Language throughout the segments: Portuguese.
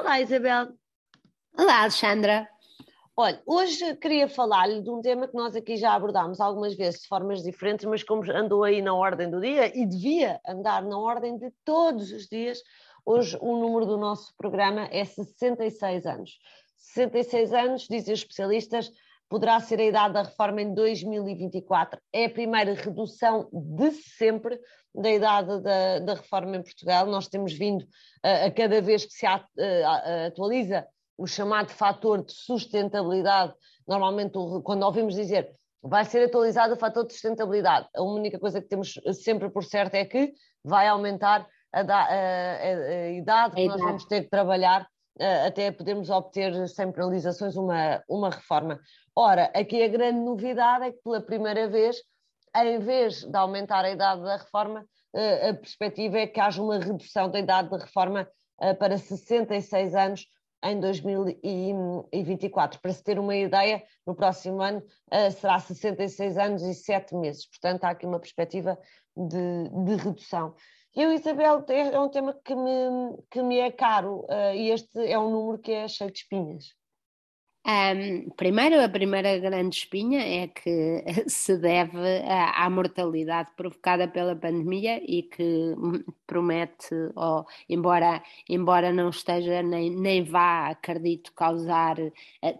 Olá, Isabel. Olá, Alexandra. Olha, hoje queria falar-lhe de um tema que nós aqui já abordámos algumas vezes de formas diferentes, mas como andou aí na ordem do dia e devia andar na ordem de todos os dias, hoje o número do nosso programa é 66 anos. 66 anos, dizem os especialistas, poderá ser a idade da reforma em 2024. É a primeira redução de sempre da idade da, da reforma em Portugal. Nós temos vindo a, a cada vez que se a, a, atualiza o chamado fator de sustentabilidade, normalmente quando ouvimos dizer vai ser atualizado o fator de sustentabilidade, a única coisa que temos sempre por certo é que vai aumentar a, da, a idade que nós vamos ter que trabalhar até podermos obter sem penalizações uma, uma reforma. Ora, aqui a grande novidade é que pela primeira vez, em vez de aumentar a idade da reforma, a perspectiva é que haja uma redução da idade da reforma para 66 anos em 2024. Para se ter uma ideia, no próximo ano será 66 anos e 7 meses. Portanto, há aqui uma perspectiva de, de redução. Eu, Isabel, é um tema que me, que me é caro uh, e este é um número que é cheio de espinhas. Um, primeiro, a primeira grande espinha é que se deve à, à, mortalidade provocada pela pandemia e que promete, ou, embora, embora não esteja nem, nem vá, acredito, causar uh,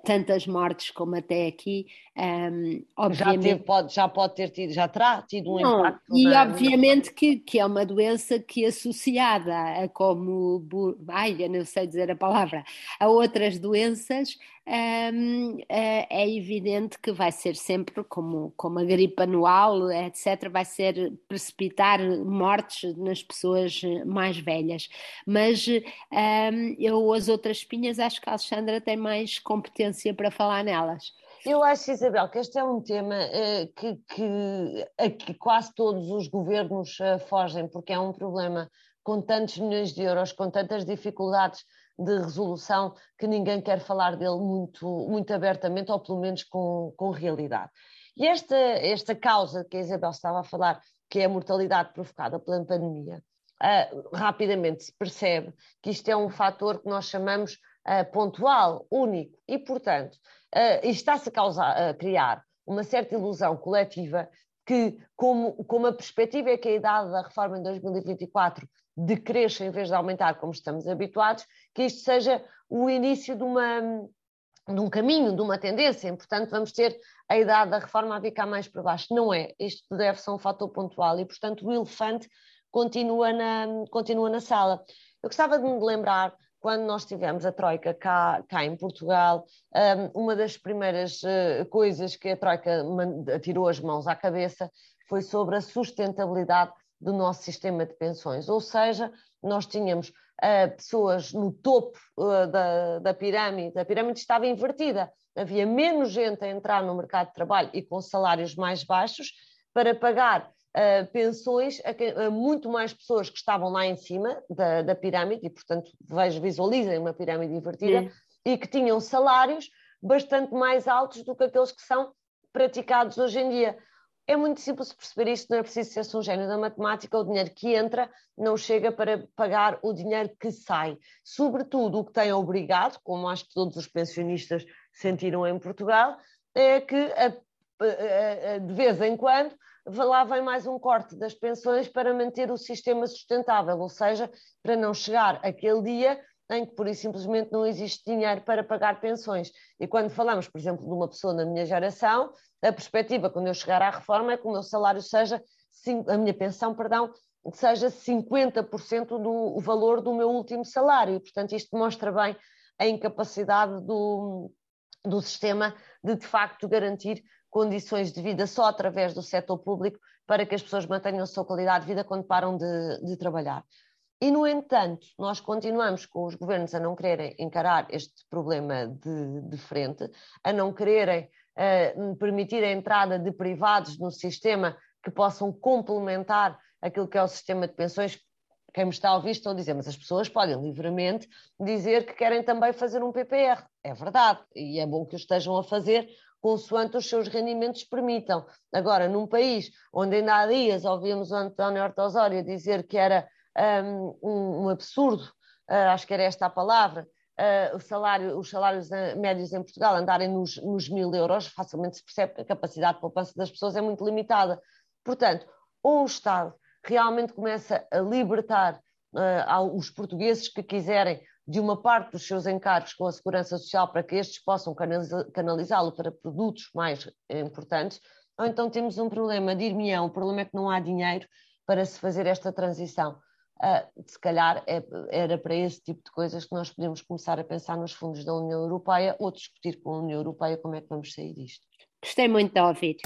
tantas mortes como até aqui. Um, obviamente... já, teve, pode, já pode ter tido, já terá tido um não, impacto. E na... obviamente que, que é uma doença que associada a como, ai, eu não sei dizer a palavra, a outras doenças é, é evidente que vai ser sempre como, como a gripe anual, etc., vai ser precipitar mortes nas pessoas mais velhas. Mas eu, as outras espinhas, acho que a Alexandra tem mais competência para falar nelas. Eu acho, Isabel, que este é um tema uh, que, que, a que quase todos os governos uh, fogem, porque é um problema com tantos milhões de euros, com tantas dificuldades de resolução que ninguém quer falar dele muito, muito abertamente, ou pelo menos com, com realidade. E esta, esta causa que a Isabel estava a falar, que é a mortalidade provocada pela pandemia, uh, rapidamente se percebe que isto é um fator que nós chamamos uh, pontual, único, e, portanto, uh, está-se a, a criar uma certa ilusão coletiva que, como, como a perspectiva é que a idade da reforma em 2024 decresça em vez de aumentar, como estamos habituados, que isto seja o início de, uma, de um caminho, de uma tendência, e, portanto vamos ter a idade da reforma a ficar mais para baixo. Não é, isto deve ser um fator pontual e, portanto, o elefante continua na, continua na sala. Eu gostava de me lembrar, quando nós tivemos a Troika cá, cá em Portugal, uma das primeiras eh, coisas que a Troika tirou as mãos à cabeça foi sobre a sustentabilidade do nosso sistema de pensões, ou seja, nós tínhamos uh, pessoas no topo uh, da, da pirâmide, a pirâmide estava invertida, havia menos gente a entrar no mercado de trabalho e com salários mais baixos para pagar uh, pensões a, a, muito mais pessoas que estavam lá em cima da, da pirâmide, e portanto vejo, visualizem uma pirâmide invertida, Sim. e que tinham salários bastante mais altos do que aqueles que são praticados hoje em dia. É muito simples perceber isto, não é preciso ser um gênio da matemática, o dinheiro que entra não chega para pagar o dinheiro que sai. Sobretudo o que tem obrigado, como acho que todos os pensionistas sentiram em Portugal, é que de vez em quando lá vem mais um corte das pensões para manter o sistema sustentável, ou seja, para não chegar aquele dia em que pura e simplesmente não existe dinheiro para pagar pensões. E quando falamos, por exemplo, de uma pessoa na minha geração, a perspectiva quando eu chegar à reforma é que o meu salário seja, a minha pensão, perdão, seja 50% do valor do meu último salário. E, portanto, isto mostra bem a incapacidade do, do sistema de, de facto, garantir condições de vida só através do setor público para que as pessoas mantenham a sua qualidade de vida quando param de, de trabalhar. E, no entanto, nós continuamos com os governos a não quererem encarar este problema de, de frente, a não quererem uh, permitir a entrada de privados no sistema que possam complementar aquilo que é o sistema de pensões. Quem me está a ouvir estão a dizer, mas as pessoas podem livremente dizer que querem também fazer um PPR. É verdade, e é bom que o estejam a fazer, consoante os seus rendimentos permitam. Agora, num país onde ainda há dias ouvimos o António Horta dizer que era um, um absurdo, uh, acho que era esta a palavra, uh, salário, os salários médios em Portugal andarem nos, nos mil euros, facilmente se percebe que a capacidade de poupança das pessoas é muito limitada. Portanto, ou o Estado realmente começa a libertar uh, os portugueses que quiserem de uma parte dos seus encargos com a Segurança Social para que estes possam canalizá-lo para produtos mais importantes, ou então temos um problema, dir-me-ão, o problema é que não há dinheiro para se fazer esta transição. Uh, se calhar é, era para esse tipo de coisas que nós podemos começar a pensar nos fundos da União Europeia ou discutir com a União Europeia como é que vamos sair disto. Gostei muito de ouvir.